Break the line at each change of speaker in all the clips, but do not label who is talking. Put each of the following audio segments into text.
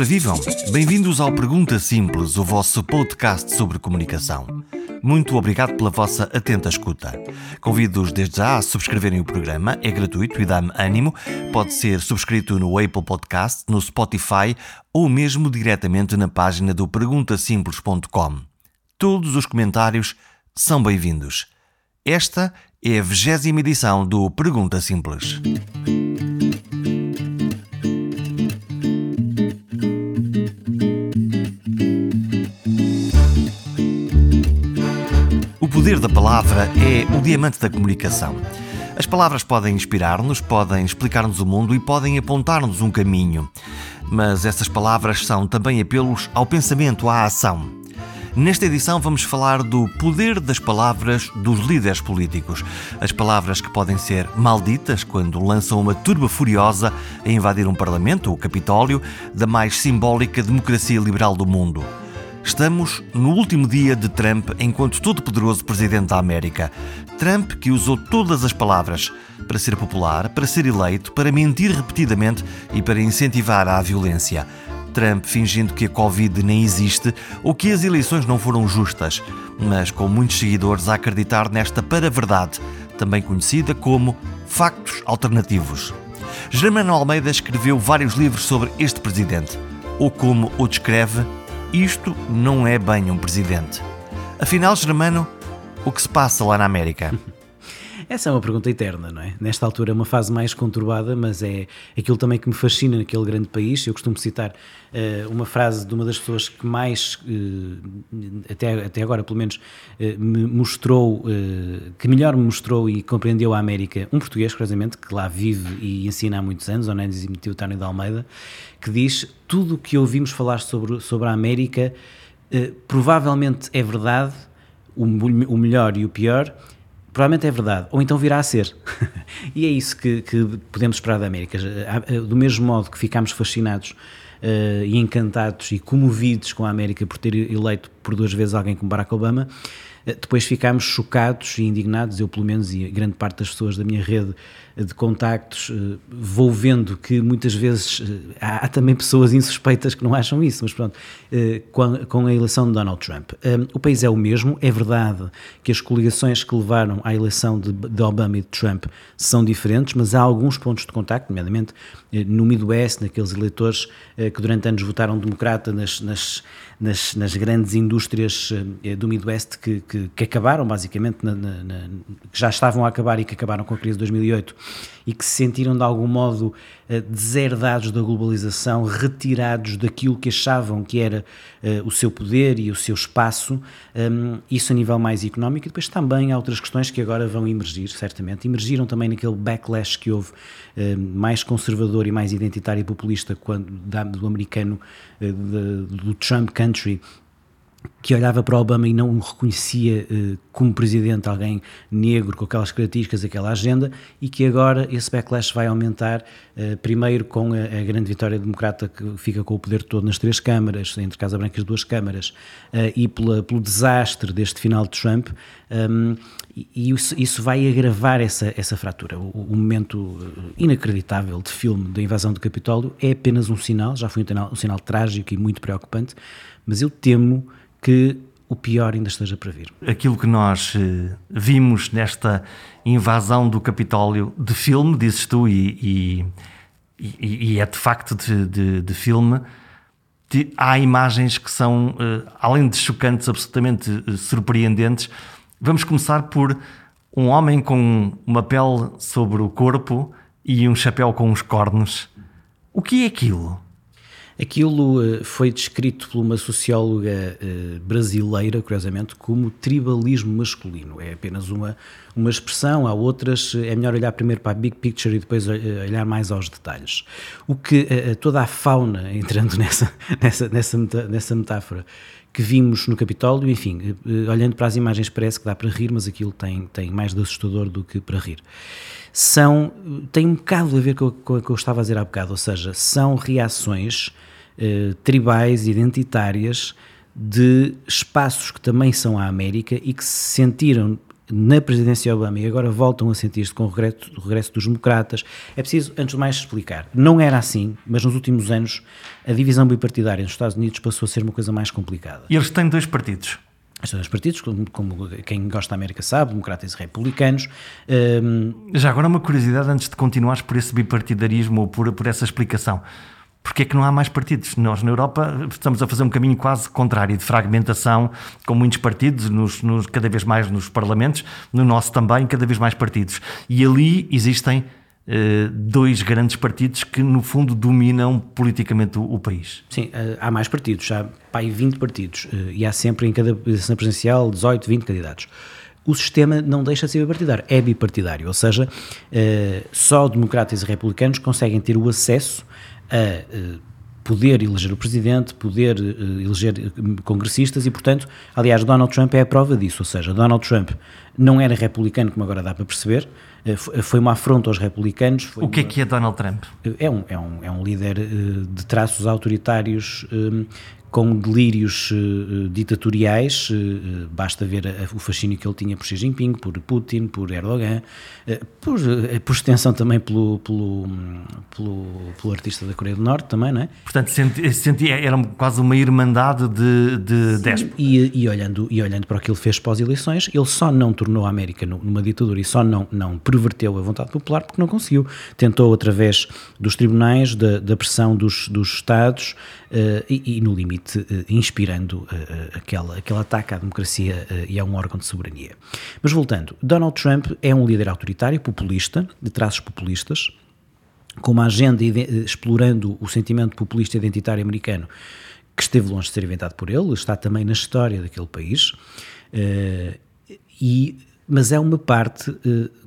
Ora vivam, bem-vindos ao Pergunta Simples, o vosso podcast sobre comunicação. Muito obrigado pela vossa atenta escuta. Convido-os desde já a subscreverem o programa, é gratuito e dá-me ânimo. Pode ser subscrito no Apple Podcast, no Spotify ou mesmo diretamente na página do perguntasimples.com. Todos os comentários são bem-vindos. Esta é a vigésima edição do Pergunta Simples. Poder da palavra é o diamante da comunicação. As palavras podem inspirar-nos, podem explicar-nos o mundo e podem apontar-nos um caminho. Mas essas palavras são também apelos ao pensamento, à ação. Nesta edição vamos falar do poder das palavras dos líderes políticos. As palavras que podem ser malditas quando lançam uma turba furiosa a invadir um parlamento, o Capitólio, da mais simbólica democracia liberal do mundo. Estamos no último dia de Trump enquanto todo-poderoso presidente da América. Trump que usou todas as palavras para ser popular, para ser eleito, para mentir repetidamente e para incentivar a violência. Trump fingindo que a Covid nem existe ou que as eleições não foram justas, mas com muitos seguidores a acreditar nesta para-verdade, também conhecida como factos alternativos. Germano Almeida escreveu vários livros sobre este presidente, ou como o descreve isto não é bem um presidente. Afinal, Germano, o que se passa lá na América?
Essa é uma pergunta eterna, não é? Nesta altura é uma fase mais conturbada, mas é aquilo também que me fascina naquele grande país. Eu costumo citar uh, uma frase de uma das pessoas que mais, uh, até, até agora pelo menos, uh, me mostrou, que melhor me mostrou e compreendeu a América, um português, curiosamente, que lá vive e ensina há muitos anos, Onésio Teutónio de Almeida, que diz tudo o que ouvimos falar sobre, sobre a América provavelmente é verdade, o, o melhor e o pior, provavelmente é verdade, ou então virá a ser. e é isso que, que, podemos esperar da América. Do mesmo modo que ficámos fascinados uh, e encantados e comovidos com a América por ter eleito por duas vezes alguém como Barack Obama, depois ficámos chocados e indignados, eu pelo menos e grande parte das pessoas da minha rede de contactos, eh, vou vendo que muitas vezes eh, há, também pessoas insuspeitas que não acham isso, mas pronto, eh, com a eleição de Donald Trump. O país é o mesmo, é verdade que as coligações que levaram à eleição de, de Obama e de Trump são diferentes, mas há alguns pontos de contacto, nomeadamente no Midwest, naqueles eleitores que durante anos votaram democrata nas, nas, nas, nas grandes indústrias do Midwest que, que, que acabaram basicamente, na, na, na, que já estavam a acabar e que acabaram com a crise de 2008 e que se sentiram de algum modo eh, deserdados da globalização, retirados daquilo que achavam que era uh, o seu poder e o seu espaço, ehm, isso a nível mais económico, e depois também há outras questões que agora vão emergir, certamente. Emergiram também naquele backlash que houve uh, mais conservador e mais identitário e populista quando, do americano, de, do Trump Country, que olhava para Obama e não o reconhecia uh, como presidente, alguém negro com aquelas características, aquela agenda, e que agora esse backlash vai aumentar, uh, primeiro com a, a, grande vitória democrata que fica com o poder todo nas três câmaras, entre Casa Branca e as duas câmaras, uh, e pela, pelo desastre deste final de Trump, um, e isso, isso, vai agravar essa, essa fratura. O, o, momento inacreditável de filme da invasão do Capitólio é apenas um sinal, já foi um um sinal trágico e muito preocupante, mas eu temo que o pior ainda esteja para vir.
Aquilo que nós eh, vimos nesta invasão do Capitólio de filme, dizes tu, e, e, e é de facto de, de, de filme, de, há imagens que são, eh, além de chocantes, absolutamente eh, surpreendentes. Vamos começar por um homem com uma pele sobre o corpo e um chapéu com os cornos. O que é aquilo?
Aquilo eh, foi descrito por uma socióloga eh, brasileira, curiosamente, como tribalismo masculino. É apenas uma, uma expressão, há outras, é melhor olhar primeiro para a big picture e depois eh, olhar mais aos detalhes. O que toda a fauna, entrando nessa, nessa, nessa, nessa metáfora, que vimos no Capitólio, enfim, olhando para as imagens parece que dá para rir, mas aquilo tem, tem mais de assustador do que para rir são, tem um bocado a ver com, com o que eu estava a dizer há bocado, ou seja, são reações eh, tribais, identitárias, de espaços que também são a América e que se sentiram na presidência Obama e agora voltam a sentir-se com o regresso, o regresso dos democratas. É preciso, antes de mais, explicar. Não era assim, mas nos últimos anos a divisão bipartidária nos Estados Unidos passou a ser uma coisa mais complicada.
E eles têm dois partidos.
Estes dois partidos, como, como, quem gosta da América sabe, democratas e republicanos.
Um... Já agora uma curiosidade antes de continuares por esse bipartidarismo ou por, por essa explicação. Porquê é que não há mais partidos? Nós, na Europa, estamos a fazer um caminho quase contrário, de fragmentação, com muitos partidos, nos, nos, cada vez mais nos parlamentos, no nosso também, cada vez mais partidos. E ali existem eh, dois grandes partidos que, no fundo, dominam politicamente o, o país.
Sim, eh, há mais partidos, há pai 20 partidos, eh, e há sempre em cada eleição presidencial 18, 20 candidatos o sistema não deixa de ser bipartidário, é bipartidário, ou seja, só democratas e republicanos conseguem ter o acesso a eh, poder eleger o presidente, poder eh, eleger eh, congressistas e, portanto, aliás, Donald Trump é a prova disso, ou seja, Donald Trump não era republicano, como agora dá para perceber, foi uma afronta aos republicanos.
o que
é
que é Donald Trump?
É um, é um, é um líder de traços autoritários com delírios uh, ditatoriais, uh, basta ver a, o fascínio que ele tinha por Xi Jinping, por Putin, por Erdogan, uh, por, por, extensão também pelo, pelo, pelo, pelo, artista da Coreia do Norte também, não é?
Portanto, senti, senti, era quase uma irmandade de, de.
E, e, olhando, e olhando para o que ele fez pós-eleições, ele só não tornou a América numa ditadura e só não, não perverteu a vontade popular porque não conseguiu. Tentou através dos tribunais, da, da pressão dos, dos Estados e, e no limite eh, inspirando eh, eh, aquele, ataque à democracia e a um órgão de soberania. Mas voltando, Donald Trump é um líder autoritário, populista, de traços populistas, com uma agenda explorando o sentimento populista identitário americano que esteve longe de ser inventado por ele, está também na história daquele país, e, mas é uma parte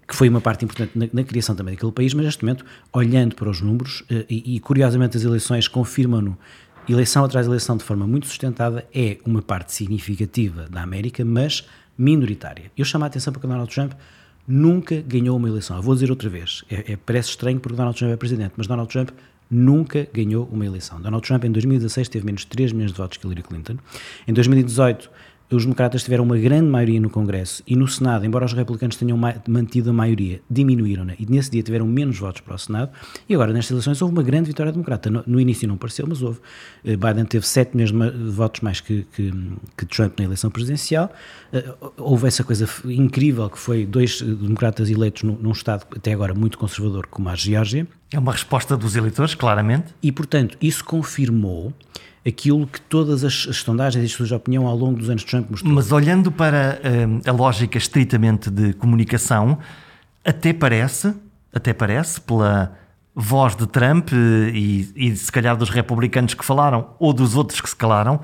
que foi uma parte importante na, na, criação também daquele país, mas neste momento, olhando para os números, e, e curiosamente as eleições confirmam-no eleição atrás de eleição de forma muito sustentada, é uma parte significativa da América, mas minoritária. Eu chamo a atenção para que Donald Trump nunca ganhou uma eleição. Eu vou dizer outra vez, é, é, parece estranho porque Donald Trump é presidente, mas Donald Trump nunca ganhou uma eleição. Donald Trump em 2016 teve menos de 3 milhões de votos que Hillary Clinton. Em 2018 os democratas tiveram uma grande maioria no Congresso e no Senado, embora os republicanos tenham mantido a maioria, diminuíram-na e nesse dia tiveram menos votos para o Senado. E agora, nestas eleições, houve uma grande vitória democrata. No, no início não pareceu, mas houve. Eh, Biden teve 7 milhões de votos mais que, que, que Trump na eleição presidencial. Eh, houve essa coisa incrível que foi dois democratas eleitos num, num Estado até agora muito conservador como a Geórgia.
É uma resposta dos eleitores, claramente.
E, portanto, isso confirmou aquilo que todas as, as sondagens e estudos de opinião ao longo dos anos de Trump mostrou.
Mas olhando para uh, a lógica estritamente de comunicação, até parece, até parece, pela voz de Trump eh, e, e se calhar dos republicanos que falaram ou dos outros que se calaram,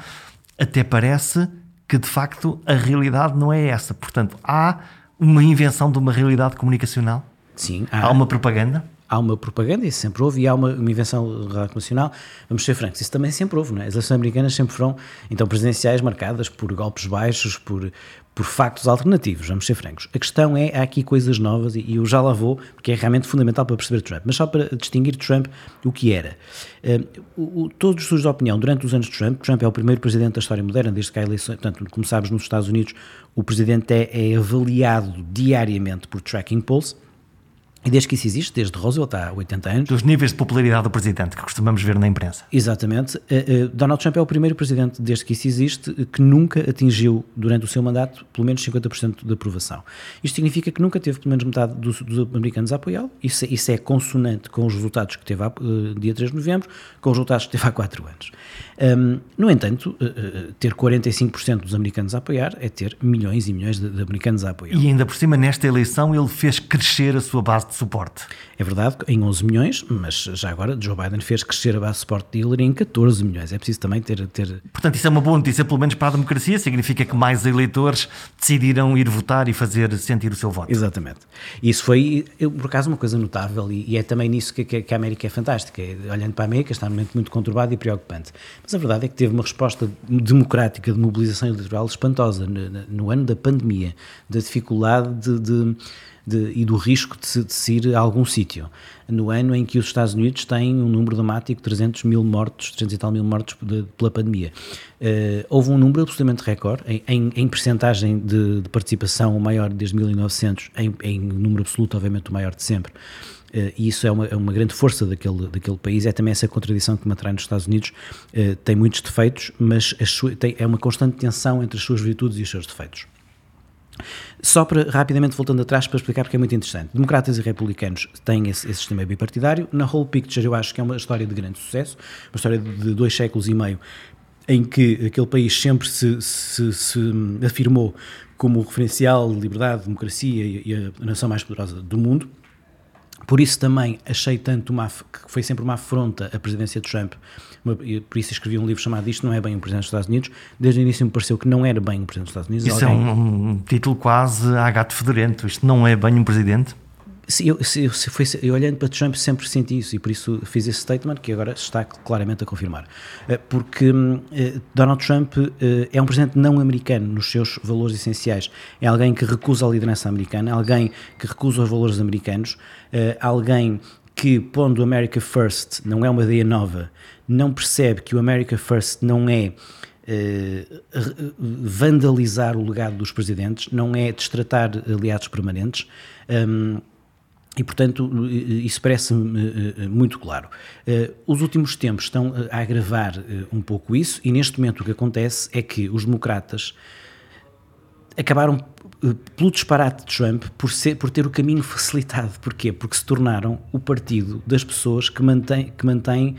até parece que de facto a realidade não é essa. Portanto, há uma invenção de uma realidade comunicacional?
Sim.
Há, há uma propaganda?
Há uma propaganda, isso sempre houve, e há uma, uma invenção nacional, vamos ser francos, isso também sempre houve, não é? As eleições americanas sempre foram, então, presidenciais marcadas por golpes baixos, por, por factos alternativos, vamos ser francos. A questão é, há aqui coisas novas, e, e eu já lá vou, porque é realmente fundamental para perceber Trump, mas só para distinguir Trump o que era. Uh, o, todos os estudos de opinião, durante os anos de Trump, Trump é o primeiro presidente da história moderna, desde que há eleições, portanto, como sabes, nos Estados Unidos, o presidente é, é avaliado diariamente por tracking polls, e desde que isso existe, desde Roosevelt há 80 anos.
Dos níveis de popularidade do presidente que costumamos ver na imprensa.
Exatamente. Uh, uh, Donald Trump é o primeiro presidente, desde que isso existe, que nunca atingiu, durante o seu mandato, pelo menos 50% de aprovação. Isto significa que nunca teve pelo menos metade dos, dos americanos a apoiá-lo. Isso, isso, é consonante com os resultados que teve há, uh, dia 3 de novembro, com os resultados que teve há 4 anos. Um, no entanto, ter 45% dos americanos a apoiar é ter milhões e milhões de, de americanos a apoiar.
E ainda por cima, nesta eleição, ele fez crescer a sua base de suporte.
É verdade, em 11 milhões, mas já agora Joe Biden fez crescer a base de suporte de Hillary em 14 milhões. É preciso também ter, ter.
Portanto, isso é uma boa notícia, pelo menos para a democracia. Significa que mais eleitores decidiram ir votar e fazer sentir o seu voto.
Exatamente. Isso foi, por acaso, uma coisa notável e, é também nisso que, que, a América é fantástica. Olhando para a América, está num momento muito conturbado e preocupante. Mas a verdade é que teve uma resposta democrática de mobilização eleitoral espantosa no, no ano da pandemia, da dificuldade de, de de, e do risco de se, de se ir a algum sítio. No ano em que os Estados Unidos têm um número dramático de 300 mil mortos, 300 e tal mil mortos de, pela pandemia. Uh, houve um número absolutamente recorde, em, em, em percentagem de, de, participação o maior desde 1900, em, em número absoluto, obviamente, o maior de sempre. Uh, e isso é uma, é uma, grande força daquele, daquele país. É também essa contradição que me atrai nos Estados Unidos. Uh, tem muitos defeitos, mas tem, é uma constante tensão entre as suas virtudes e os seus defeitos. Só para, rapidamente voltando atrás para explicar porque é muito interessante. Democratas e republicanos têm esse, esse, sistema bipartidário. Na whole picture eu acho que é uma história de grande sucesso, uma história de dois séculos e meio em que aquele país sempre se, se, se afirmou como referencial de liberdade, democracia e, e a nação mais poderosa do mundo. Por isso também achei tanto uma, que foi sempre uma afronta à presidência de Trump, por isso escrevi um livro chamado Isto não é bem um presidente dos Estados Unidos. Desde o início me pareceu que não era bem um presidente dos Estados Unidos.
Isso Alguém... é um, um, título quase a gato fedorento. Isto não é bem um presidente?
Se eu, se, se foi, eu olhando para Trump sempre senti isso e por isso fiz esse statement que agora está claramente a confirmar. Eh, porque eh, Donald Trump eh, é um presidente não americano nos seus valores essenciais. É alguém que recusa a liderança americana, alguém que recusa os valores americanos, alguém que, pondo America First, não é uma ideia nova, não percebe que o America First não é vandalizar o legado dos presidentes, não é destratar aliados permanentes. Um, e, portanto, isso parece-me eh, eh, muito claro. Eh, os últimos tempos estão a agravar um pouco isso, e neste momento o que acontece é que os democratas acabaram pelo disparate de Trump por, ser, por ter o caminho facilitado. Porquê? Porque se tornaram o partido das pessoas que mantém, que mantém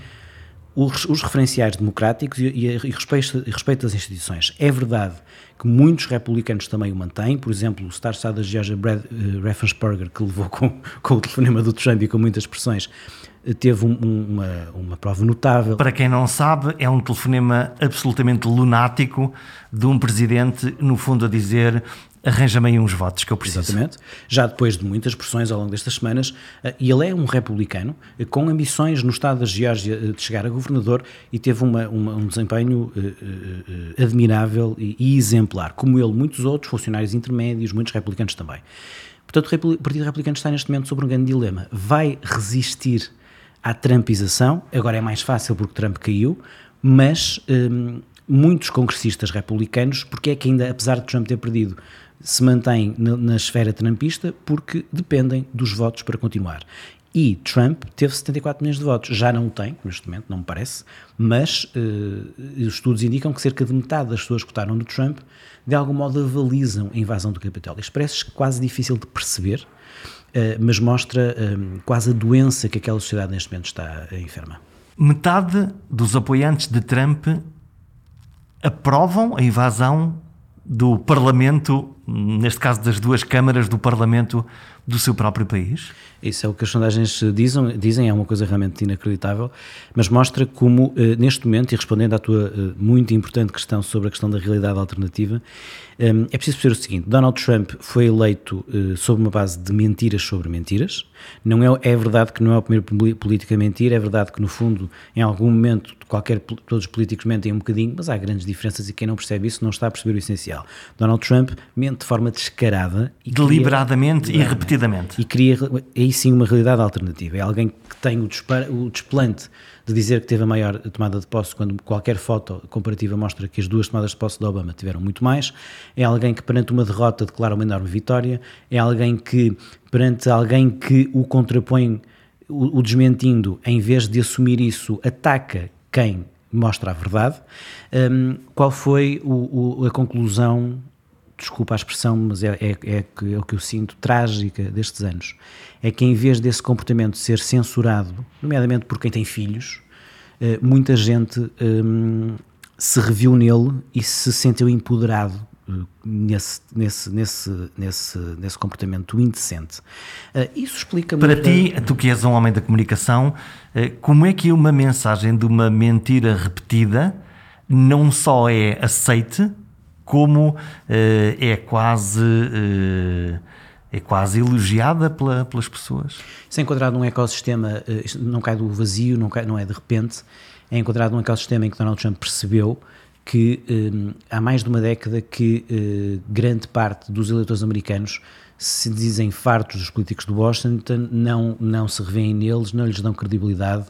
os, os referenciais democráticos e, e, e, respeito, e respeito às instituições. É verdade que muitos republicanos também o mantêm, por exemplo, o Star Star da Georgia Brad uh, Raffensperger, que levou com, com o telefonema do Trump e com muitas expressões, eh, teve um, uma, uma prova notável.
Para quem não sabe, é um telefonema absolutamente lunático de um presidente, no fundo, a dizer arranja-me aí uns votos que eu preciso.
Exatamente. Já depois de muitas pressões ao longo destas semanas, eh, e ele é um republicano eh, com ambições no estado da Geórgia eh, de chegar a governador e teve uma, uma, um desempenho admirável e, e, exemplar, como ele, muitos outros funcionários intermédios, muitos republicanos também. Portanto, o Partido Republicano está neste momento sobre um grande dilema. Vai resistir à trumpização, agora é mais fácil porque Trump caiu, mas hum, muitos congressistas republicanos, porque é que ainda, apesar de Trump ter perdido se mantém na, na esfera trumpista porque dependem dos votos para continuar. E Trump teve 74 milhões de votos. Já não o tem, neste momento, não me parece, mas uh, os estudos indicam que cerca de metade das pessoas que votaram no Trump de algum modo avalizam a invasão do Capitólio. Isto parece quase difícil de perceber, uh, mas mostra uh, quase a doença que aquela sociedade neste momento está enferma.
Metade dos apoiantes de Trump aprovam a invasão do Parlamento, neste caso das duas câmaras do Parlamento do seu próprio país?
Isso é o que as sondagens dizem, dizem é uma coisa realmente inacreditável, mas mostra como, eh, neste momento, e respondendo à tua eh, muito importante questão sobre a questão da realidade alternativa, eh, é preciso perceber o seguinte: Donald Trump foi eleito sob uma base de mentiras sobre mentiras. Não é, é verdade que não é o primeiro político a mentir, é verdade que, no fundo, em algum momento, qualquer, todos os políticos mentem um bocadinho, mas há grandes diferenças e quem não percebe isso não está a perceber o essencial. Donald Trump mente de forma descarada
e deliberadamente cria, e repetidamente.
E cria aí sim uma realidade alternativa. É alguém que tem o, o desplante de dizer que teve a maior tomada de posse, quando qualquer foto comparativa mostra que as duas tomadas de posse de Obama tiveram muito mais. É alguém que, perante uma derrota, declara uma enorme vitória. É alguém que, perante alguém que o contrapõe, o, o desmentindo, em vez de assumir isso, ataca quem mostra a verdade. Um, qual foi o, o, a conclusão desculpa a expressão, mas é, é, é, é, o que eu sinto, trágica destes anos, é que em vez desse comportamento ser censurado, nomeadamente por quem tem filhos, eh, muita gente um, se reviu nele e se sentiu empoderado eh, nesse, nesse, nesse, nesse, nesse comportamento indecente. Eh, isso explica
Para ti, tu que és um homem da comunicação, como é que uma mensagem de uma mentira repetida não só é aceite, como uh, é quase uh, é quase elogiada pela, pelas pessoas.
Isso é enquadrado num ecossistema, uh, não cai do vazio, não, cai, não é de repente, é enquadrado num ecossistema em que Donald Trump percebeu que há mais de uma década que grande parte dos eleitores americanos se dizem fartos dos políticos de Washington, não, não se revêem neles, não lhes dão credibilidade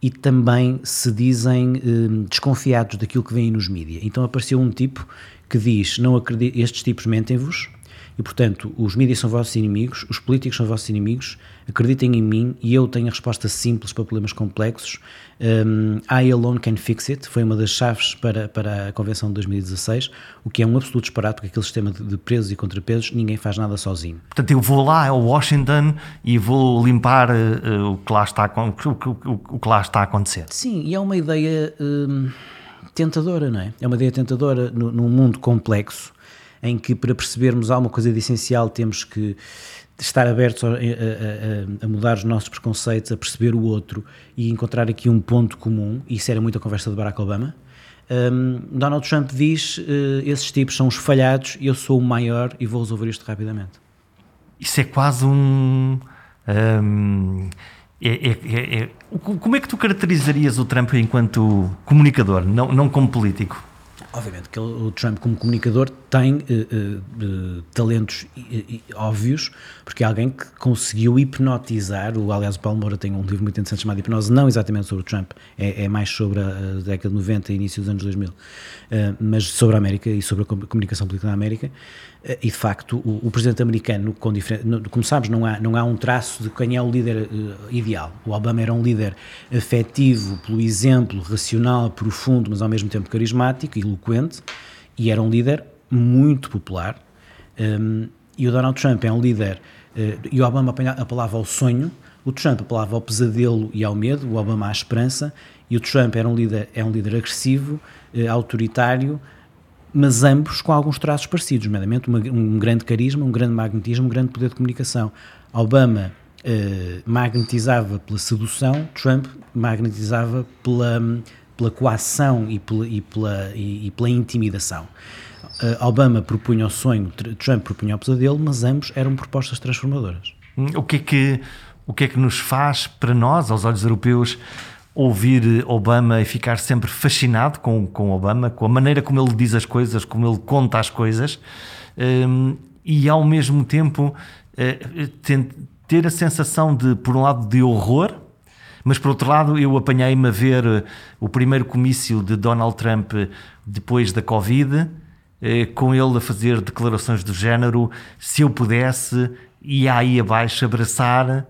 e também se dizem um, desconfiados daquilo que vem nos mídias. Então apareceu um tipo que diz: não acredito, estes tipos mentem-vos, e, portanto, os mídias são vossos inimigos, os políticos são vossos inimigos, acreditem em mim e eu tenho a resposta simples para problemas complexos. Um, I alone can fix it, foi uma das chaves para, para a Convenção de 2016, o que é um absoluto disparate, porque aquele sistema de, de pesos e contrapesos, ninguém faz nada sozinho.
Portanto, eu vou lá ao Washington e vou limpar uh, o, que lá está, o, o, o, que lá está a acontecer.
Sim, e é uma ideia um, tentadora, não é? É uma ideia tentadora no, num mundo complexo em que para percebermos alguma coisa de essencial temos que estar abertos a, a, a, mudar os nossos preconceitos, a perceber o outro e encontrar aqui um ponto comum. Isso era muito a conversa de Barack Obama. Um, Donald Trump diz: uh, esses tipos são os falhados, eu sou o maior e vou resolver isto rapidamente.
Isso é quase um. um é, é, é, é como é que tu caracterizarias o Trump enquanto comunicador, não, não como político?
Obviamente que o Trump, como comunicador, tem uh, uh, talentos óbvios, porque é alguém que conseguiu hipnotizar. O, aliás, o Paulo Moura tem um livro muito interessante chamado Hipnose, não exatamente sobre o Trump, é, é mais sobre a, década de 90 e início dos anos 2000, uh, mas sobre a América e sobre a comunicação política na América. E de facto, o, o presidente americano, com como sabes, não há, não há um traço de quem é o líder ideal. O Obama era um líder afetivo, pelo exemplo, racional, profundo, mas ao mesmo tempo carismático eloquente, e era um líder muito popular. Um, e o Donald Trump é um líder, uh, e o Obama apelava ao sonho, o Trump apelava ao pesadelo e ao medo, o Obama à esperança, e o Trump era um líder, é um líder agressivo, uh, autoritário, mas ambos com alguns traços parecidos, nomeadamente um grande carisma, um grande magnetismo, um grande poder de comunicação. Obama uh, magnetizava pela sedução, Trump magnetizava pela, pela coação e pela, e pela, e, e pela intimidação. Uh, Obama propunha o sonho, Trump propunha o pesadelo, mas ambos eram propostas transformadoras.
O que é que, o que, é que nos faz, para nós, aos olhos europeus, ouvir Obama e ficar sempre fascinado com, com Obama, com a maneira como ele diz as coisas, como ele conta as coisas, um, e ao mesmo tempo uh, ter a sensação de, por um lado, de horror, mas por outro lado, eu apanhei-me a ver o primeiro comício de Donald Trump depois da Covid eh, com ele a fazer declarações do género: se eu pudesse, ia aí abaixo abraçar eh,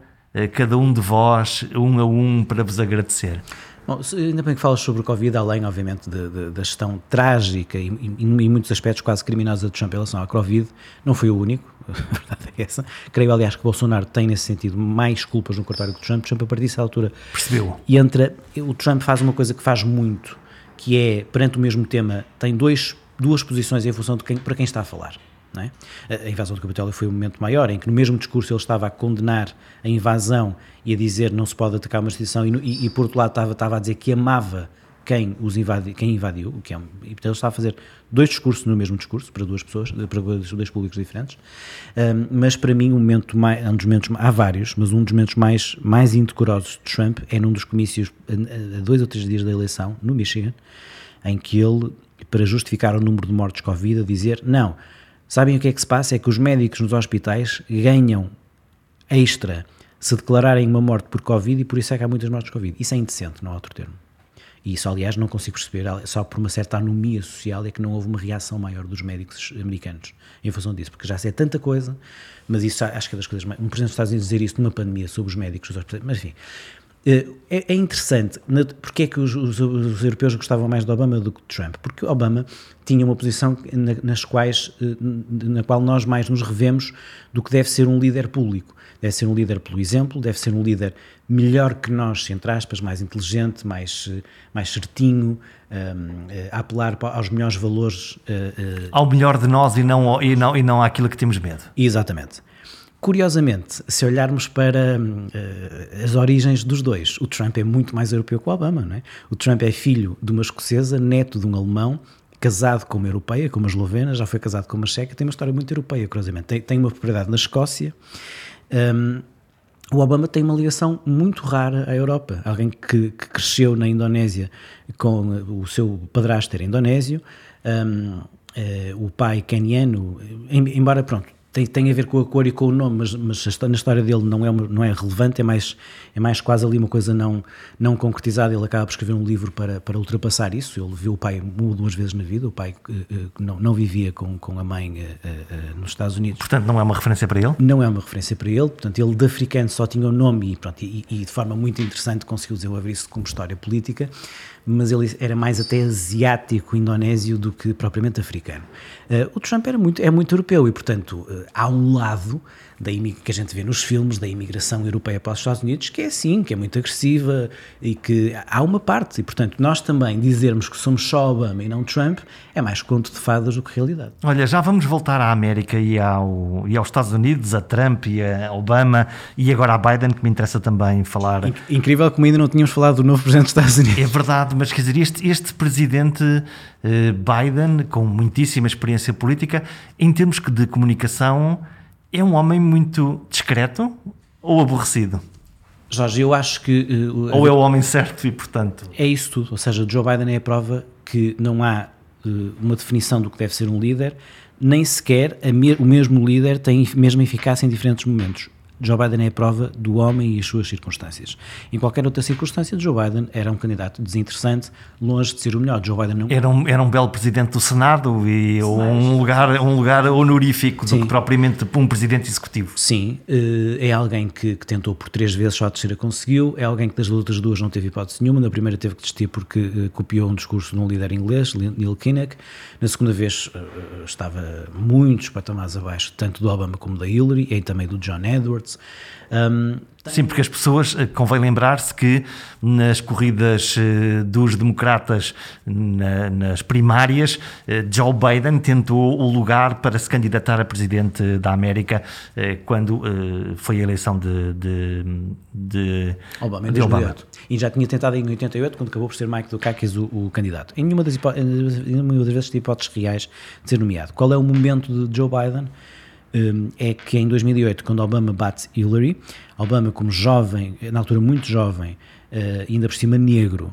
cada um de vós, um a um, para vos agradecer.
Bom, ainda bem que falas sobre o Covid, além, obviamente, de, de, da gestão trágica e, em muitos aspectos quase criminosa de Trump em relação à Covid, não foi o único, a verdade é essa. Creio, aliás, que Bolsonaro tem, nesse sentido, mais culpas no cartório que o Trump. Trump, a partir dessa altura.
Percebeu.
E entra. O Trump faz uma coisa que faz muito, que é, perante o mesmo tema, tem dois duas posições em função de quem, para quem está a falar. É? A invasão do Capitólio foi um momento maior, em que no mesmo discurso ele estava a condenar a invasão e a dizer não se pode atacar uma instituição, e, e, e por outro lado estava, estava a dizer que amava quem, os invadi, quem invadiu, o que é, e portanto ele estava a fazer dois discursos no mesmo discurso, para duas pessoas, para dois públicos diferentes, um, mas para mim um momento mais, um dos momentos, há vários, mas um dos momentos mais, mais indecorosos de Trump é num dos comícios, a dois ou três dias da eleição, no Michigan, em que ele para justificar o número de mortes Covid, a dizer não. Sabem o que é que se passa? É que os médicos nos hospitais ganham extra se declararem uma morte por Covid e por isso é que há muitas mortes Covid. Isso é indecente, não há outro termo. E isso, aliás, não consigo perceber, só por uma certa anomia social é que não houve uma reação maior dos médicos americanos em função disso, porque já sei tanta coisa, mas isso acho que é das coisas mais. Um presidente dos Estados Unidos dizer isso numa pandemia sobre os médicos dos hospitais, mas enfim. Eh, é, é, interessante, porque é que os, os, os, europeus gostavam mais de Obama do que de Trump? Porque Obama tinha uma posição na, nas quais, eh, na qual nós mais nos revemos do que deve ser um líder público. Deve ser um líder pelo exemplo, deve ser um líder melhor que nós, entre aspas, mais inteligente, mais, eh, mais certinho, um, a apelar aos melhores valores. Uh,
uh, ao melhor de nós e não, e, não, e não àquilo que temos medo.
Exatamente. Curiosamente, se olharmos para uh, as origens dos dois, o Trump é muito mais europeu que o Obama, não é? O Trump é filho de uma escocesa, neto de um alemão, casado com uma europeia, com uma eslovena, já foi casado com uma checa, tem uma história muito europeia, curiosamente. Tem, tem uma propriedade na Escócia, um, o Obama tem uma ligação muito rara à Europa. Alguém que, que cresceu na Indonésia com o seu padrasto era indonésio, um, uh, o pai keniano, embora pronto, tem, tem a ver com a cor e com o nome, mas, mas na história dele não é, não é relevante, é mais, é mais quase ali uma coisa não, não concretizada. Ele acaba por escrever um livro para, para ultrapassar isso. Ele viu o pai uma ou duas vezes na vida, o pai uh, não, não vivia com, com a mãe uh, nos Estados Unidos.
Portanto, não é uma referência para ele?
Não é uma referência para ele. Portanto, ele de africano só tinha o nome e, pronto, e, e de forma muito interessante conseguiu desenvolver isso como história política mas ele era mais até asiático, indonésio, do que propriamente africano. Uh, o Trump era muito, é muito europeu e, portanto, uh, há um lado da que a gente vê nos filmes da imigração europeia para os Estados Unidos que é assim, que é muito agressiva e que há uma parte. E, portanto, nós também dizermos que somos só Obama e não Trump é mais conto de fadas do que realidade.
Olha, já vamos voltar à América e, ao, e aos Estados Unidos, a Trump e a Obama e agora a Biden, que me interessa também falar.
Incrível como ainda não tínhamos falado do novo presidente dos Estados Unidos.
É verdade, mas quer dizer, este, este presidente uh, Biden, com muitíssima experiência política, em termos de comunicação, é um homem muito discreto ou aborrecido?
Jorge, eu acho que.
Uh, ou é o homem certo e, portanto.
É isso tudo. Ou seja, Joe Biden é a prova que não há uh, uma definição do que deve ser um líder, nem sequer me o mesmo líder tem a mesma eficácia em diferentes momentos. Joe Biden é a prova do homem e as suas circunstâncias. Em qualquer outra circunstância, Joe Biden era um candidato desinteressante, longe de ser o melhor. Joe Biden não...
era, um, era um belo presidente do Senado e um lugar, um lugar honorífico Sim. do que propriamente um presidente executivo.
Sim, eh, é alguém que, que, tentou por três vezes, só a terceira conseguiu. É alguém que das outras duas não teve hipótese nenhuma. Na primeira teve que desistir porque uh, copiou um discurso de um líder inglês, Neil Kinnock. Na segunda vez uh, estava muitos patamares abaixo, tanto do Obama como da Hillary, e também do John Edwards.
Um, Sim, porque as pessoas, eh, convém lembrar-se que nas corridas eh, dos democratas na, nas primárias, eh, Joe Biden tentou o lugar para se candidatar a presidente da América quando foi a eleição de, de, de
Obama, em 2008. Obama. E já tinha tentado em 88, quando acabou por ser Mike Dukakis o, o candidato. Em nenhuma das, em nenhuma das vezes hipóteses reais de ser nomeado. Qual é o momento de Joe Biden? Hum, é que em 2008, quando Obama bate Hillary, Obama, como jovem, na altura muito jovem, eh, ainda por cima negro,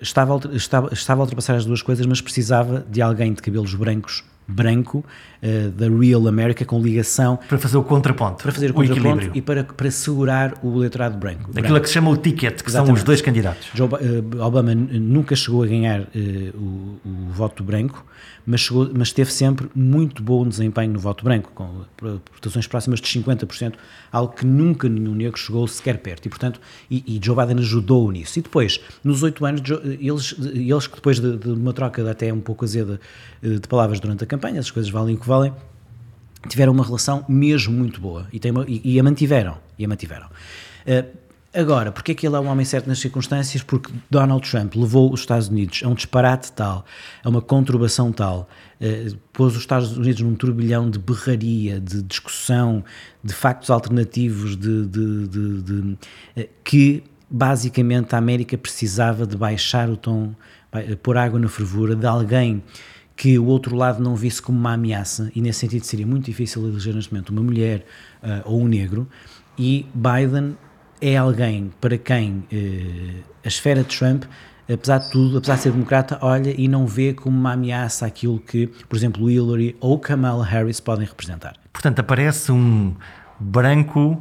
estava, estava, estava a ultrapassar as duas coisas, mas precisava de alguém de cabelos brancos branco uh, da Real America com ligação
para fazer o contraponto,
para fazer o, o contraponto equilíbrio. e para, para segurar o eleitorado branco.
Aquilo branco. que se chama o ticket, que Exatamente. são os dois candidatos.
Joe, uh, Obama nunca chegou a ganhar uh, o, o, voto branco, mas, chegou, mas teve sempre muito bom desempenho no voto branco, com votações próximas de 50%, algo que nunca nenhum negro chegou sequer perto. E, portanto, e, e Joe Biden ajudou nisso. E depois, nos oito anos, eles, eles que depois de, de uma troca até um pouco azeda de palavras durante a campanha, as coisas valem o que valem, tiveram uma relação mesmo muito boa e, uma, e, e a mantiveram. E a mantiveram. Uh, agora, porque é que ele é um homem certo nas circunstâncias? Porque Donald Trump levou os Estados Unidos a um disparate tal, a uma conturbação tal, uh, pôs os Estados Unidos num turbilhão de berraria, de discussão, de factos alternativos, de, de, de, de uh, que basicamente a América precisava de baixar o tom, pôr água na fervura de alguém que o outro lado não visse como uma ameaça, e nesse sentido seria muito difícil eleger neste momento uma mulher uh, ou um negro, e Biden é alguém para quem uh, a esfera de Trump, apesar de tudo, apesar de ser democrata, olha e não vê como uma ameaça aquilo que, por exemplo, Hillary ou Kamala Harris podem representar.
Portanto, aparece um branco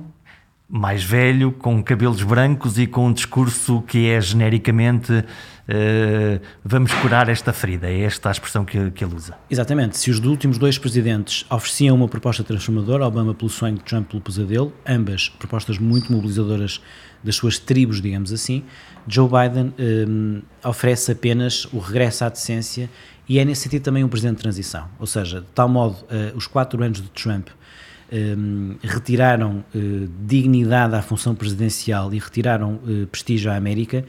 mais velho, com cabelos brancos e com um discurso que é genericamente uh, vamos curar esta ferida. É esta a expressão que, que ele usa.
Exatamente. Se os últimos dois presidentes ofereciam uma proposta transformadora, Obama pelo sonho, Trump pelo pesadelo, ambas propostas muito mobilizadoras das suas tribos, digamos assim, Joe Biden um, eh, oferece apenas o regresso à decência e é nesse sentido também um presidente de transição. Ou seja, de tal modo, uh, os quatro anos de Trump um, retiraram uh, dignidade à função presidencial e retiraram uh, prestígio à América,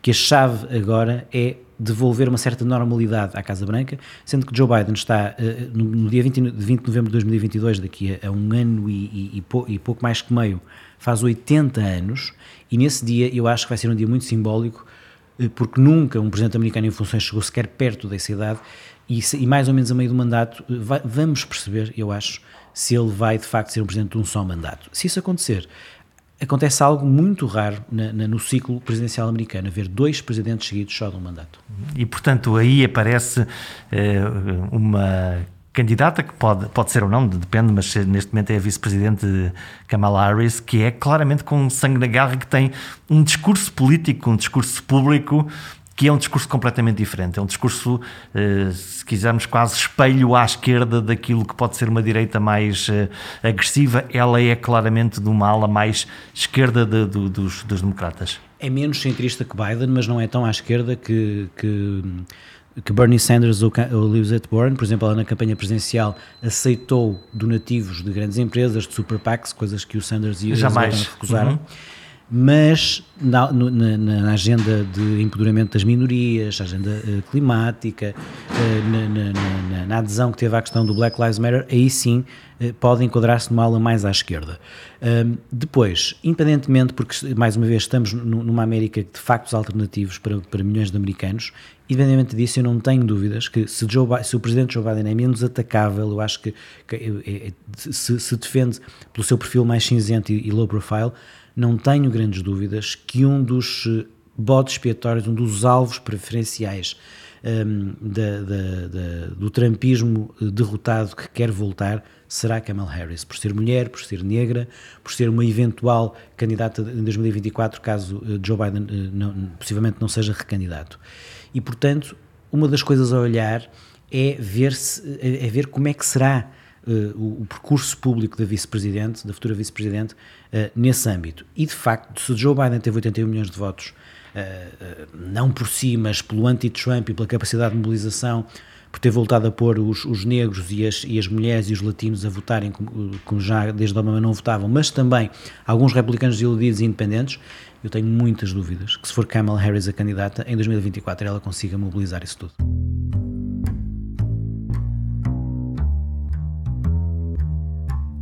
que a chave agora é devolver uma certa normalidade à Casa Branca, sendo que Joe Biden está uh, no, no, dia 20, 20, de novembro de 2022, daqui a, a um ano e, e, e, pou, e, pouco mais que meio, faz 80 anos, e nesse dia eu acho que vai ser um dia muito simbólico, porque nunca um presidente americano em funções chegou sequer perto dessa idade, e, e mais ou menos a meio do mandato, vai, vamos perceber, eu acho, se ele vai de facto ser um presidente de um só mandato. Se isso acontecer, acontece algo muito raro na, na, no ciclo presidencial americano, haver dois presidentes seguidos só de um mandato.
E, portanto, aí aparece eh, uma candidata que pode, pode ser ou não, depende, mas neste momento é a vice-presidente Kamala Harris, que é claramente com sangue na garra, que tem um discurso político, um discurso público que é um discurso completamente diferente. É um discurso, eh, se quisermos, quase espelho à esquerda daquilo que pode ser uma direita mais eh, agressiva. Ela é claramente de uma ala mais esquerda de, de, dos, dos democratas.
É menos centrista que Biden, mas não é tão à esquerda que, que que Bernie Sanders ou Elizabeth Warren, por exemplo, ela na campanha presidencial aceitou donativos de grandes empresas, de super PACs, coisas que o Sanders e o
Jamais
recusaram. Uhum mas na, na, na, agenda de empoderamento das minorias, agenda uh, climática, uh, na, na, adesão que teve à questão do Black Lives Matter, aí sim uh, pode enquadrar-se numa ala mais à esquerda. depois, independentemente, porque mais uma vez estamos numa América de factos alternativos para, para milhões de americanos, independentemente disso, eu não tenho dúvidas que se, Joe, se o presidente Joe Biden é menos atacável, eu acho que, que é, é, se, se, defende pelo seu perfil mais cinzento e, e low profile não tenho grandes dúvidas que um dos eh, bodes expiatórios, um dos alvos preferenciais um, ehm, da, da, da, do trampismo eh, derrotado que quer voltar será Kamala Harris, por ser mulher, por ser negra, por ser uma eventual candidata em 2024, caso eh, Joe Biden não, possivelmente não seja recandidato. E, portanto, uma das coisas a olhar é ver, se, é ver como é que será o, o, percurso público da vice-presidente, da futura vice-presidente, uh, nesse âmbito. E, de facto, se Joe Biden teve 81 milhões de votos, uh, não por si, mas pelo anti-Trump e pela capacidade de mobilização, por ter voltado a pôr os, os negros e as, e as, mulheres e os latinos a votarem, como, como já desde Obama não votavam, mas também alguns republicanos iludidos e independentes, eu tenho muitas dúvidas que se for Kamala Harris a candidata, em 2024 ela consiga mobilizar isso tudo.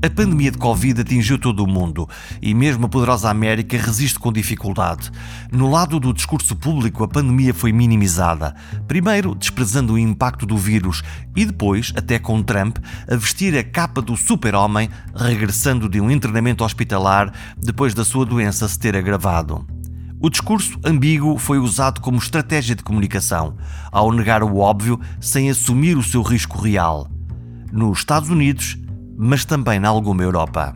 A pandemia de Covid atingiu todo o mundo e mesmo a poderosa América resiste com dificuldade. No lado do discurso público, a pandemia foi minimizada. Primeiro, desprezando o impacto do vírus e depois, até com Trump, a vestir a capa do super-homem, regressando de um internamento hospitalar depois da sua doença se ter agravado. O discurso ambíguo foi usado como estratégia de comunicação, ao negar o óbvio sem assumir o seu risco real. Nos Estados Unidos, mas também na alguma Europa.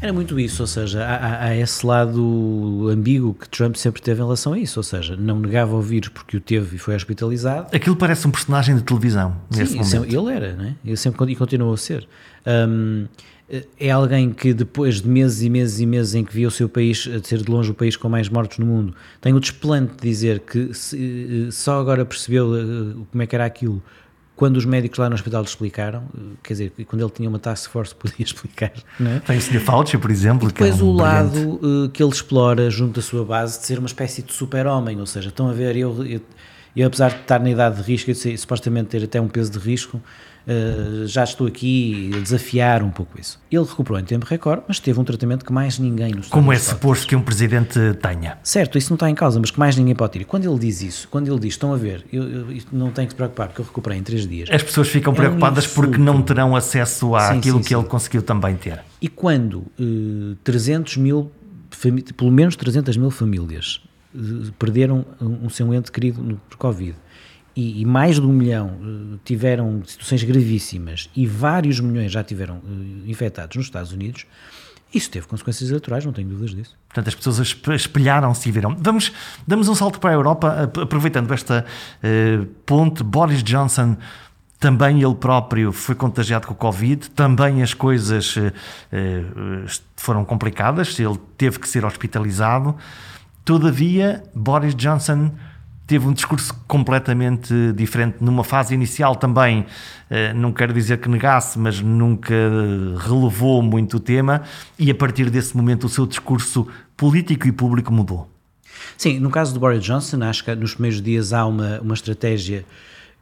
Era muito isso, ou seja, há, há, esse lado ambíguo que Trump sempre teve em relação a isso, ou seja, não negava o vírus porque o teve e foi hospitalizado.
Aquilo parece um personagem de televisão nesse
Sim,
momento.
ele era, não é? Ele sempre e continuou a ser. Um, é alguém que depois de meses e meses e meses em que via o seu país a ser de longe o país com mais mortos no mundo, tem o desplante de dizer que se, eh, só agora percebeu eh, como é que era aquilo quando os médicos lá no hospital explicaram, quer dizer, quando ele tinha uma task force podia explicar. Não é?
Tem o. Fauci, por exemplo.
E depois é um o lado uh, que ele explora junto da sua base de ser uma espécie de super-homem, ou seja, estão a ver, eu, eu, eu, apesar de estar na idade de risco, e supostamente ter até um peso de risco, Uh, já estou aqui a desafiar um pouco isso. Ele recuperou em tempo recorde, mas teve um tratamento que mais ninguém nos
Como é suposto que um presidente tenha.
Certo, isso não está em causa, mas que mais ninguém pode ter. E quando ele diz isso, quando ele diz, estão a ver, eu, eu não tenho que se preocupar porque eu recuperei em três dias.
As pessoas ficam é preocupadas um porque não terão acesso àquilo que sim. ele conseguiu também ter.
E quando uh, eh, 300 mil, pelo menos 300 mil famílias uh, perderam um, um seu ente querido no, por Covid e, e, mais de um milhão uh, tiveram situações gravíssimas e vários milhões já tiveram uh, infectados nos Estados Unidos, isso teve consequências eleitorais, não tenho dúvidas disso.
Portanto, as pessoas espelharam-se e viram. Vamos, damos um salto para a Europa, aproveitando esta uh, ponte. Boris Johnson, também ele próprio foi contagiado com o Covid, também as coisas foram complicadas, ele teve que ser hospitalizado. Todavia, Boris Johnson teve um discurso completamente diferente numa fase inicial também, eh, não quero dizer que negasse, mas nunca relevou muito o tema e a partir desse momento o seu discurso político e público mudou.
Sim, no caso do Boris Johnson, acho que nos primeiros dias há uma, uma estratégia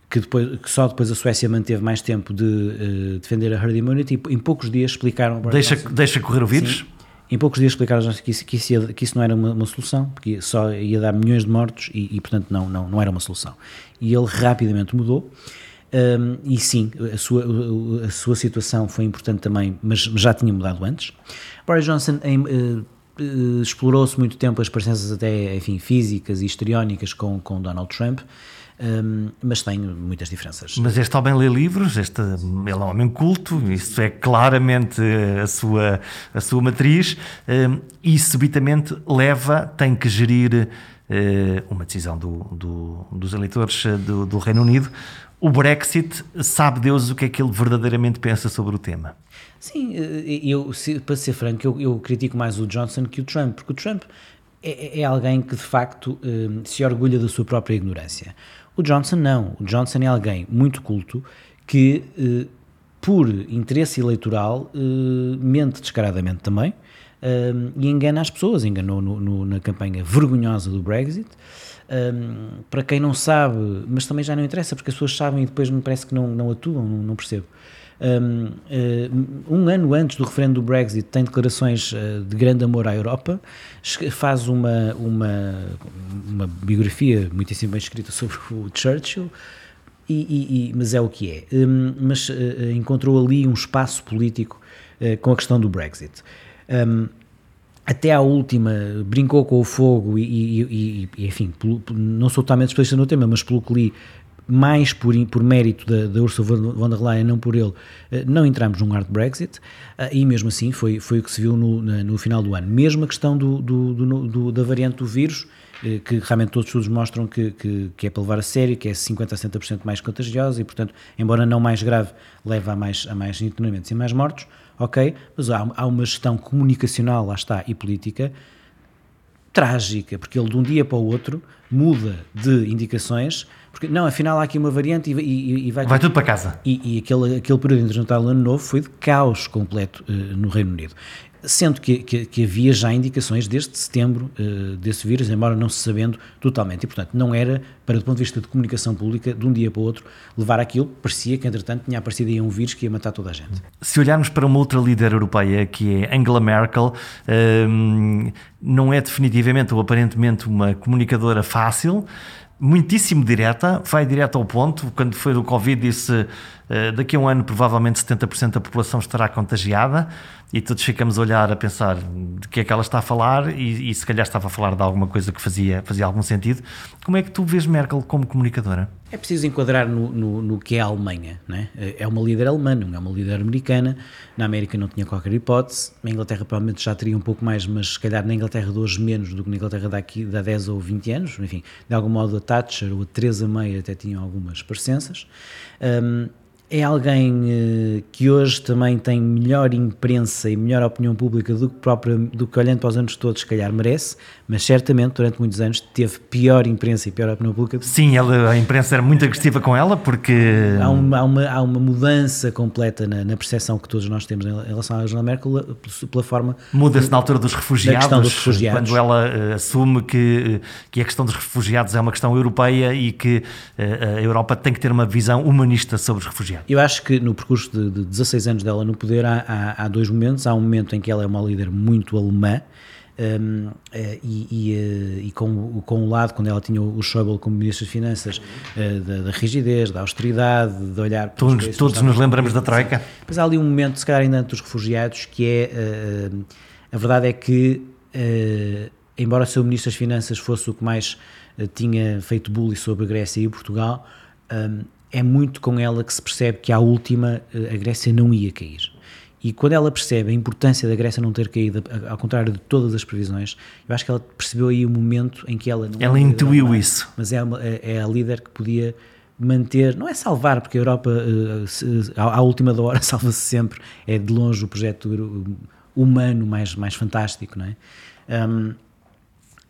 que, depois, que só depois a Suécia manteve mais tempo de uh, defender a herd immunity e em poucos dias explicaram...
Deixa, deixa correr o vírus? Sim
em poucos dias explicaram que isso, que isso, que isso não era uma, uma, solução, porque só ia dar milhões de mortos e, e, portanto, não, não, não era uma solução. E ele rapidamente mudou. Um, e sim, a sua, a sua situação foi importante também, mas já tinha mudado antes. Boris Johnson em, uh, explorou-se muito tempo as presenças até, enfim, físicas e histriónicas com, com Donald Trump. Um, mas tem muitas diferenças.
Mas este homem lê livros, este, ele é um homem culto, isso é claramente a sua, a sua matriz, um, e subitamente leva, tem que gerir uh, uma decisão do, do, dos eleitores do, do Reino Unido, o Brexit, sabe Deus o que é que ele verdadeiramente pensa sobre o tema?
Sim, eh, eu, para ser franco, eu, eu critico mais o Johnson que o Trump, porque o Trump é, é, é alguém que de facto eh, se orgulha da sua própria ignorância. O Johnson não. O Johnson é alguém muito culto que, eh, por interesse eleitoral, mente descaradamente também e engana as pessoas. Enganou no, no, na campanha vergonhosa do Brexit. Um, para quem não sabe, mas também já não interessa, porque as pessoas sabem e depois me parece que não, não atuam, não percebo. Um, uh, um, ano antes do referendo do Brexit, tem declarações uh, de grande amor à Europa, faz uma, uma, uma biografia muitíssimo bem escrita sobre o Churchill, e, e, e, mas é o que é. Um, mas uh, encontrou ali um espaço político com a questão do Brexit. Um, até à última brincou com o fogo e, e enfim, pelo, não sou totalmente especialista no tema, mas pelo que li, mais por, por mérito da, da Ursula von der Leyen, não por ele, eh, não entramos num hard Brexit eh, e mesmo assim foi, foi o que se viu no, no final do ano. Mesmo a questão do, do, do, do da variante do vírus, eh, que realmente todos os estudos mostram que, que, que, é para levar a sério, que é 50% a 60% mais contagiosa e, portanto, embora não mais grave, leva a mais, a mais internamentos e mais mortos, ok? Mas há, há uma gestão comunicacional, lá está, e política trágica, porque ele de um dia para o outro muda de indicações, porque não, afinal há aqui uma variante e, e, e vai,
vai tudo, para casa.
E, e, aquele, aquele período entre Natal e Ano Novo foi de caos completo uh, no Reino Unido sendo que, que, que, havia já indicações desde setembro uh, desse vírus, embora não se sabendo totalmente. E, portanto, não era, para do ponto de vista de comunicação pública, de um dia para o outro, levar aquilo. Parecia que, entretanto, tinha aparecido aí um vírus que ia matar toda a gente.
Se olharmos para uma outra líder europeia, que é Angela Merkel, um, não é definitivamente ou aparentemente uma comunicadora fácil, muitíssimo direta, vai direto ao ponto. Quando foi do Covid, disse uh, daqui a um ano provavelmente 70% da população estará contagiada e todos ficamos a olhar a pensar de que é que ela está a falar e, e, se calhar estava a falar de alguma coisa que fazia, fazia algum sentido. Como é que tu vês Merkel como comunicadora?
É preciso enquadrar no, no, no que é a Alemanha. Não é? é uma líder alemã, não é uma líder americana. Na América não tinha qualquer hipótese. Na Inglaterra provavelmente já teria um pouco mais, mas se calhar na Inglaterra de hoje menos do que na Inglaterra daqui de há 10 ou 20 anos. Enfim, de algum modo a Thatcher ou a Theresa May até tinham algumas parecenças. Um, é alguém uh, que hoje também tem melhor imprensa e melhor opinião pública do que, própria, do que olhando para os anos todos, se calhar merece, mas certamente durante muitos anos teve pior imprensa e pior opinião pública.
Sim, ela, a imprensa era muito agressiva com ela porque.
Há uma, há uma, há uma mudança completa na, na percepção que todos nós temos em relação à Angela Merkel pela forma.
Muda-se na altura dos refugiados, dos refugiados, quando ela uh, assume que, que a questão dos refugiados é uma questão europeia e que a Europa tem que ter uma visão humanista sobre os refugiados.
Eu acho que no percurso de, de 16 anos dela no poder há, há, há, dois momentos. Há um momento em que ela é uma líder muito alemã. Um, eh, e, e, eh, e, com, com o lado, quando ela tinha o Schäuble como Ministro das Finanças, uh, da, da, rigidez, da austeridade, de olhar
para Todos, todos nos lembramos da Troika.
Mas há ali um momento, se calhar ainda antes dos refugiados, que é, uh, a verdade é que, uh, embora o seu Ministro das Finanças fosse o que mais tinha feito bullying sobre a Grécia e Portugal, um, é muito com ela que se percebe que à última eh, a Grécia não ia cair. E quando ela percebe a importância da Grécia não ter caído, ao contrário de todas as previsões, eu acho que ela percebeu aí o momento em que ela não.
Ela intuiu isso.
Mas é, uma, é, é a líder que podia manter, não é salvar, porque a Europa, eh, à última da hora, salva-se sempre, é de longe o projeto humano mais, mais fantástico, não é? Um,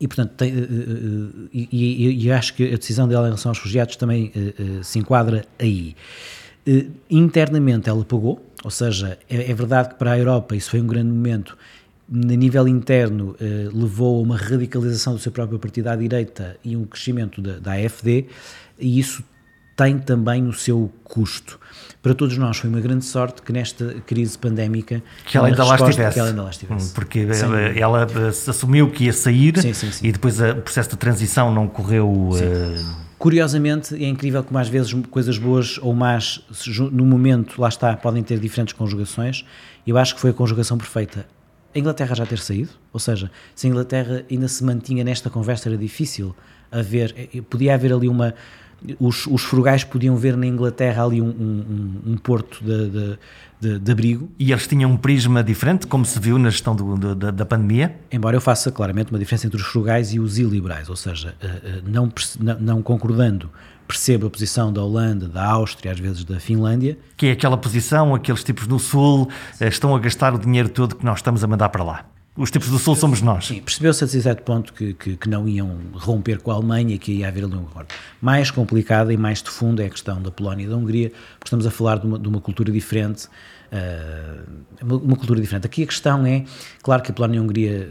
e, portanto, tem, uh, e, e, e, acho que a decisão dela em relação aos refugiados também se enquadra aí. internamente ela pagou, ou seja, é, é, verdade que para a Europa isso foi um grande momento, a nível interno levou a uma radicalização do seu próprio partido à direita e um crescimento da, da AFD, e isso tem também o seu custo. Para todos nós foi uma grande sorte que nesta crise pandémica
que ela ainda, lá estivesse,
que ela ainda lá estivesse.
Hum, porque ela, ela, assumiu que ia sair
sim, sim, sim.
e depois o processo de transição não correu. Uh...
Curiosamente, é incrível como às vezes coisas boas ou más, no momento, lá está, podem ter diferentes conjugações. Eu acho que foi a conjugação perfeita. A Inglaterra já ter saído, ou seja, se a Inglaterra ainda se mantinha nesta conversa, era difícil haver, eh, podia haver ali uma, os, os frugais podiam ver na Inglaterra ali um, um, um porto de, de, de, de, abrigo.
E eles tinham um prisma diferente, como se viu na gestão do, do, da, da, pandemia?
Embora eu faça claramente uma diferença entre os frugais e os iliberais, ou seja, eh, eh, não, não concordando percebo a posição da Holanda, da Áustria, às vezes da Finlândia.
Que é aquela posição, aqueles tipos no Sul eh, estão a gastar o dinheiro todo que nós estamos a mandar para lá. Os tipos do Sul somos nós.
Sim, percebeu-se a certo ponto que, que, que, não iam romper com a Alemanha e que ia haver ali um acordo. Mais complicada e mais de fundo é a questão da Polónia e da Hungria, porque estamos a falar de uma, de uma cultura diferente. Uh, uma cultura diferente. Aqui a questão é, claro que a Polónia e a Hungria,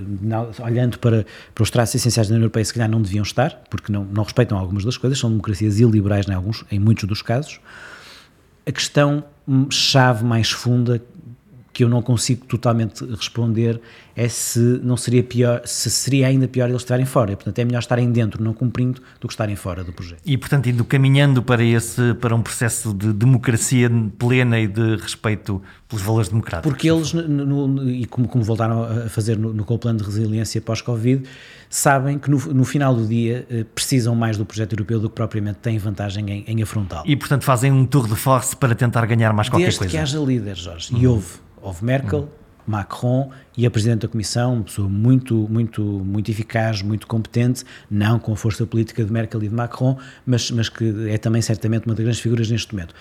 olhando para, para os traços essenciais da União Europeia, se calhar não deviam estar, porque não, não respeitam algumas das coisas, são democracias iliberais em, alguns, em muitos dos casos. A questão chave mais funda que eu não consigo totalmente responder é se não seria pior, se seria ainda pior eles estarem fora. Portanto, é melhor estarem dentro, não cumprindo, do que estarem fora do projeto.
E, portanto, indo caminhando para esse, para um processo de democracia plena e de respeito pelos valores democráticos.
Porque eles, no, no, e como, como, voltaram a fazer no, no plano de resiliência pós-Covid, sabem que no, no, final do dia eh, precisam mais do projeto europeu do que propriamente têm vantagem em, em afrontá-lo.
E, portanto, fazem um tour de force para tentar ganhar mais qualquer
Desde
coisa.
Desde que haja líderes, Jorge. Uhum. E houve Houve Merkel, Macron e a Presidente da Comissão, uma pessoa muito, muito, muito eficaz, muito competente, não com a força política de Merkel e de Macron, mas, mas que é também certamente uma das grandes figuras neste momento.